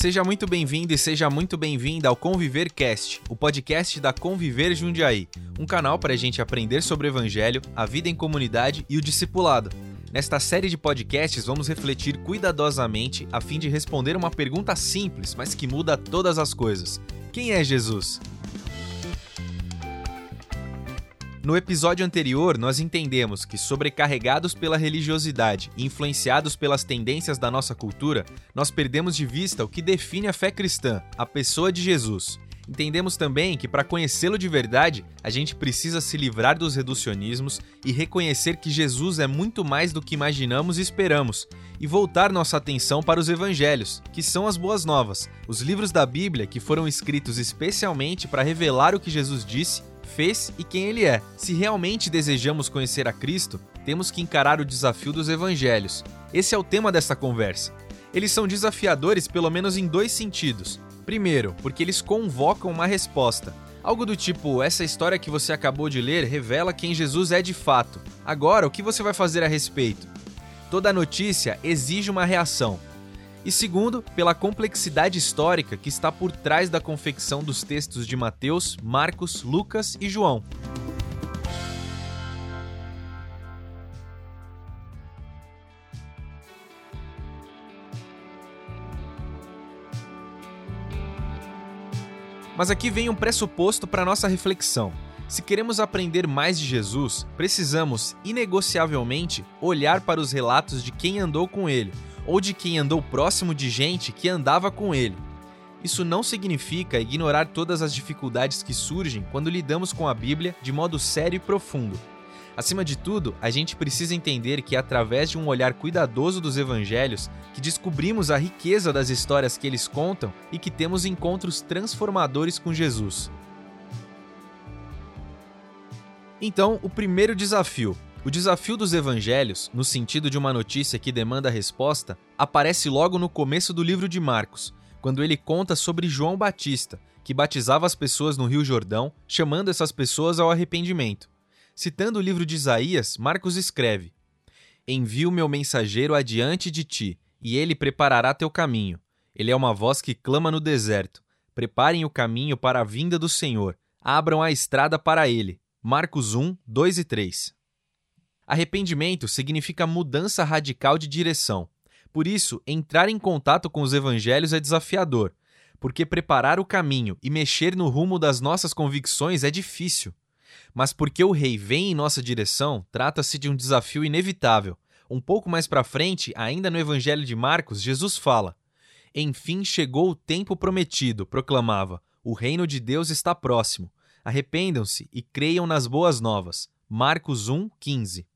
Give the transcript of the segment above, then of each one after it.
Seja muito bem-vindo e seja muito bem-vinda ao Conviver Cast, o podcast da Conviver Jundiaí, um canal para a gente aprender sobre o Evangelho, a vida em comunidade e o discipulado. Nesta série de podcasts, vamos refletir cuidadosamente a fim de responder uma pergunta simples, mas que muda todas as coisas: Quem é Jesus? No episódio anterior, nós entendemos que, sobrecarregados pela religiosidade e influenciados pelas tendências da nossa cultura, nós perdemos de vista o que define a fé cristã, a pessoa de Jesus. Entendemos também que, para conhecê-lo de verdade, a gente precisa se livrar dos reducionismos e reconhecer que Jesus é muito mais do que imaginamos e esperamos, e voltar nossa atenção para os evangelhos, que são as boas novas, os livros da Bíblia que foram escritos especialmente para revelar o que Jesus disse fez e quem ele é. Se realmente desejamos conhecer a Cristo, temos que encarar o desafio dos evangelhos. Esse é o tema dessa conversa. Eles são desafiadores pelo menos em dois sentidos. Primeiro, porque eles convocam uma resposta. Algo do tipo: essa história que você acabou de ler revela quem Jesus é de fato. Agora, o que você vai fazer a respeito? Toda notícia exige uma reação e segundo, pela complexidade histórica que está por trás da confecção dos textos de Mateus, Marcos, Lucas e João. Mas aqui vem um pressuposto para nossa reflexão. Se queremos aprender mais de Jesus, precisamos, inegociavelmente, olhar para os relatos de quem andou com ele, ou de quem andou próximo de gente que andava com ele. Isso não significa ignorar todas as dificuldades que surgem quando lidamos com a Bíblia de modo sério e profundo. Acima de tudo, a gente precisa entender que é através de um olhar cuidadoso dos evangelhos que descobrimos a riqueza das histórias que eles contam e que temos encontros transformadores com Jesus. Então, o primeiro desafio o desafio dos evangelhos, no sentido de uma notícia que demanda resposta, aparece logo no começo do livro de Marcos, quando ele conta sobre João Batista, que batizava as pessoas no Rio Jordão, chamando essas pessoas ao arrependimento. Citando o livro de Isaías, Marcos escreve: Envio meu mensageiro adiante de ti, e ele preparará teu caminho. Ele é uma voz que clama no deserto: Preparem o caminho para a vinda do Senhor, abram a estrada para ele. Marcos 1, 2 e 3. Arrependimento significa mudança radical de direção. Por isso, entrar em contato com os evangelhos é desafiador, porque preparar o caminho e mexer no rumo das nossas convicções é difícil. Mas porque o rei vem em nossa direção, trata-se de um desafio inevitável. Um pouco mais para frente, ainda no evangelho de Marcos, Jesus fala: Enfim chegou o tempo prometido, proclamava. O reino de Deus está próximo. Arrependam-se e creiam nas boas novas. Marcos 1, 15.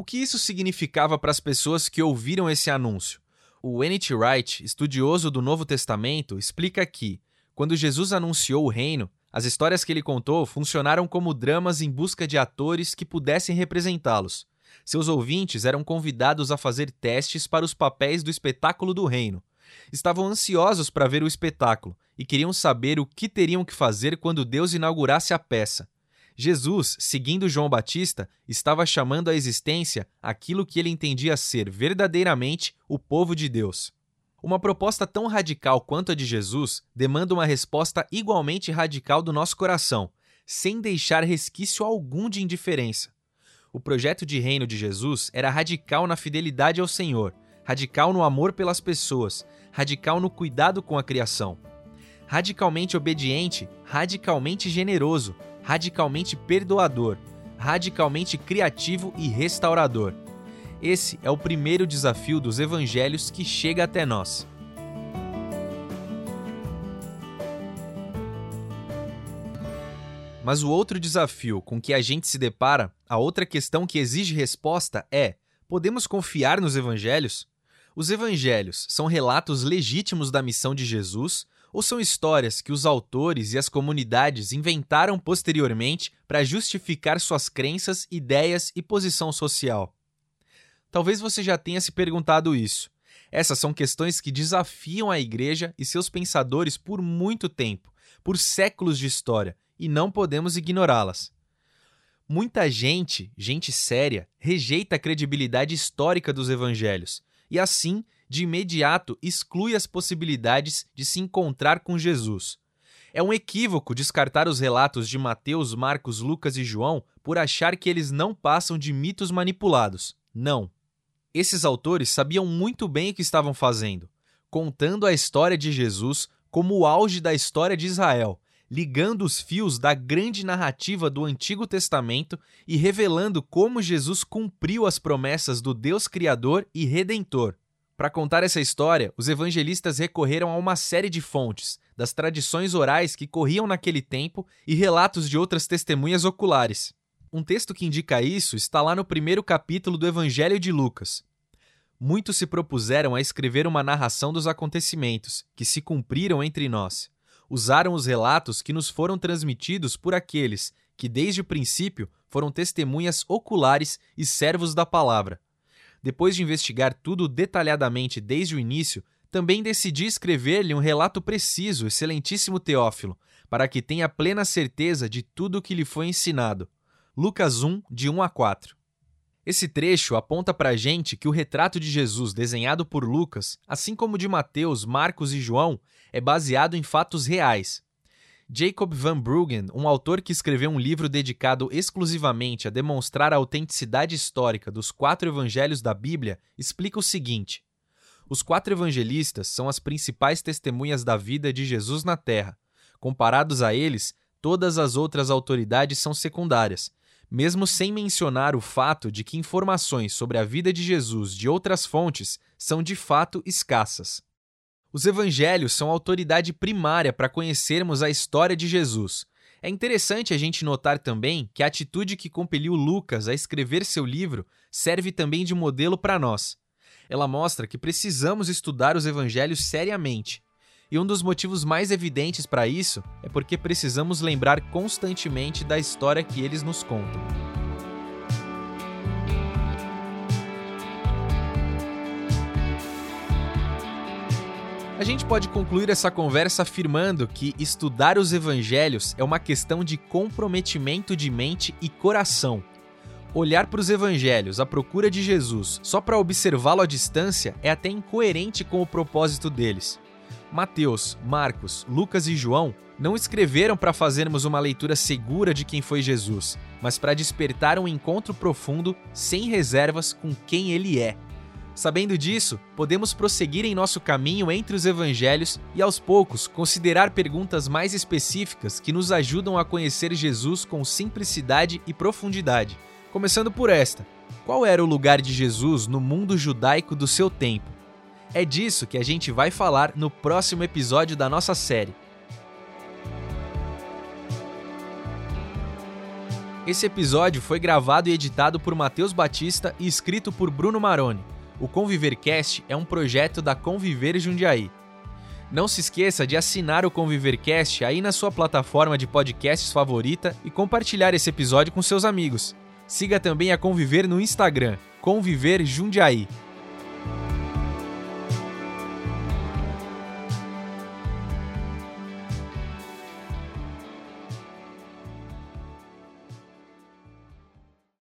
O que isso significava para as pessoas que ouviram esse anúncio? O N.T. Wright, estudioso do Novo Testamento, explica que, quando Jesus anunciou o reino, as histórias que ele contou funcionaram como dramas em busca de atores que pudessem representá-los. Seus ouvintes eram convidados a fazer testes para os papéis do espetáculo do reino. Estavam ansiosos para ver o espetáculo e queriam saber o que teriam que fazer quando Deus inaugurasse a peça. Jesus, seguindo João Batista, estava chamando à existência aquilo que ele entendia ser verdadeiramente o povo de Deus. Uma proposta tão radical quanto a de Jesus demanda uma resposta igualmente radical do nosso coração, sem deixar resquício algum de indiferença. O projeto de reino de Jesus era radical na fidelidade ao Senhor, radical no amor pelas pessoas, radical no cuidado com a criação. Radicalmente obediente, radicalmente generoso, radicalmente perdoador, radicalmente criativo e restaurador. Esse é o primeiro desafio dos evangelhos que chega até nós. Mas o outro desafio com que a gente se depara, a outra questão que exige resposta é: podemos confiar nos evangelhos? Os evangelhos são relatos legítimos da missão de Jesus ou são histórias que os autores e as comunidades inventaram posteriormente para justificar suas crenças, ideias e posição social? Talvez você já tenha se perguntado isso. Essas são questões que desafiam a igreja e seus pensadores por muito tempo, por séculos de história, e não podemos ignorá-las. Muita gente, gente séria, rejeita a credibilidade histórica dos evangelhos e, assim, de imediato exclui as possibilidades de se encontrar com Jesus. É um equívoco descartar os relatos de Mateus, Marcos, Lucas e João por achar que eles não passam de mitos manipulados. Não. Esses autores sabiam muito bem o que estavam fazendo, contando a história de Jesus como o auge da história de Israel, ligando os fios da grande narrativa do Antigo Testamento e revelando como Jesus cumpriu as promessas do Deus Criador e Redentor. Para contar essa história, os evangelistas recorreram a uma série de fontes, das tradições orais que corriam naquele tempo e relatos de outras testemunhas oculares. Um texto que indica isso está lá no primeiro capítulo do Evangelho de Lucas. Muitos se propuseram a escrever uma narração dos acontecimentos que se cumpriram entre nós. Usaram os relatos que nos foram transmitidos por aqueles que, desde o princípio, foram testemunhas oculares e servos da palavra depois de investigar tudo detalhadamente desde o início, também decidi escrever-lhe um relato preciso, excelentíssimo Teófilo, para que tenha plena certeza de tudo o que lhe foi ensinado. Lucas 1, de 1 a 4. Esse trecho aponta para a gente que o retrato de Jesus desenhado por Lucas, assim como de Mateus, Marcos e João, é baseado em fatos reais. Jacob Van Bruggen, um autor que escreveu um livro dedicado exclusivamente a demonstrar a autenticidade histórica dos quatro evangelhos da Bíblia, explica o seguinte: Os quatro evangelistas são as principais testemunhas da vida de Jesus na Terra. Comparados a eles, todas as outras autoridades são secundárias, mesmo sem mencionar o fato de que informações sobre a vida de Jesus de outras fontes são de fato escassas. Os evangelhos são autoridade primária para conhecermos a história de Jesus. É interessante a gente notar também que a atitude que compeliu Lucas a escrever seu livro serve também de modelo para nós. Ela mostra que precisamos estudar os evangelhos seriamente. E um dos motivos mais evidentes para isso é porque precisamos lembrar constantemente da história que eles nos contam. A gente pode concluir essa conversa afirmando que estudar os evangelhos é uma questão de comprometimento de mente e coração. Olhar para os evangelhos à procura de Jesus só para observá-lo à distância é até incoerente com o propósito deles. Mateus, Marcos, Lucas e João não escreveram para fazermos uma leitura segura de quem foi Jesus, mas para despertar um encontro profundo, sem reservas, com quem ele é. Sabendo disso, podemos prosseguir em nosso caminho entre os evangelhos e, aos poucos, considerar perguntas mais específicas que nos ajudam a conhecer Jesus com simplicidade e profundidade. Começando por esta: qual era o lugar de Jesus no mundo judaico do seu tempo? É disso que a gente vai falar no próximo episódio da nossa série. Esse episódio foi gravado e editado por Matheus Batista e escrito por Bruno Maroni. O ConviverCast é um projeto da Conviver Jundiaí. Não se esqueça de assinar o ConviverCast aí na sua plataforma de podcasts favorita e compartilhar esse episódio com seus amigos. Siga também a Conviver no Instagram, Conviver Jundiaí.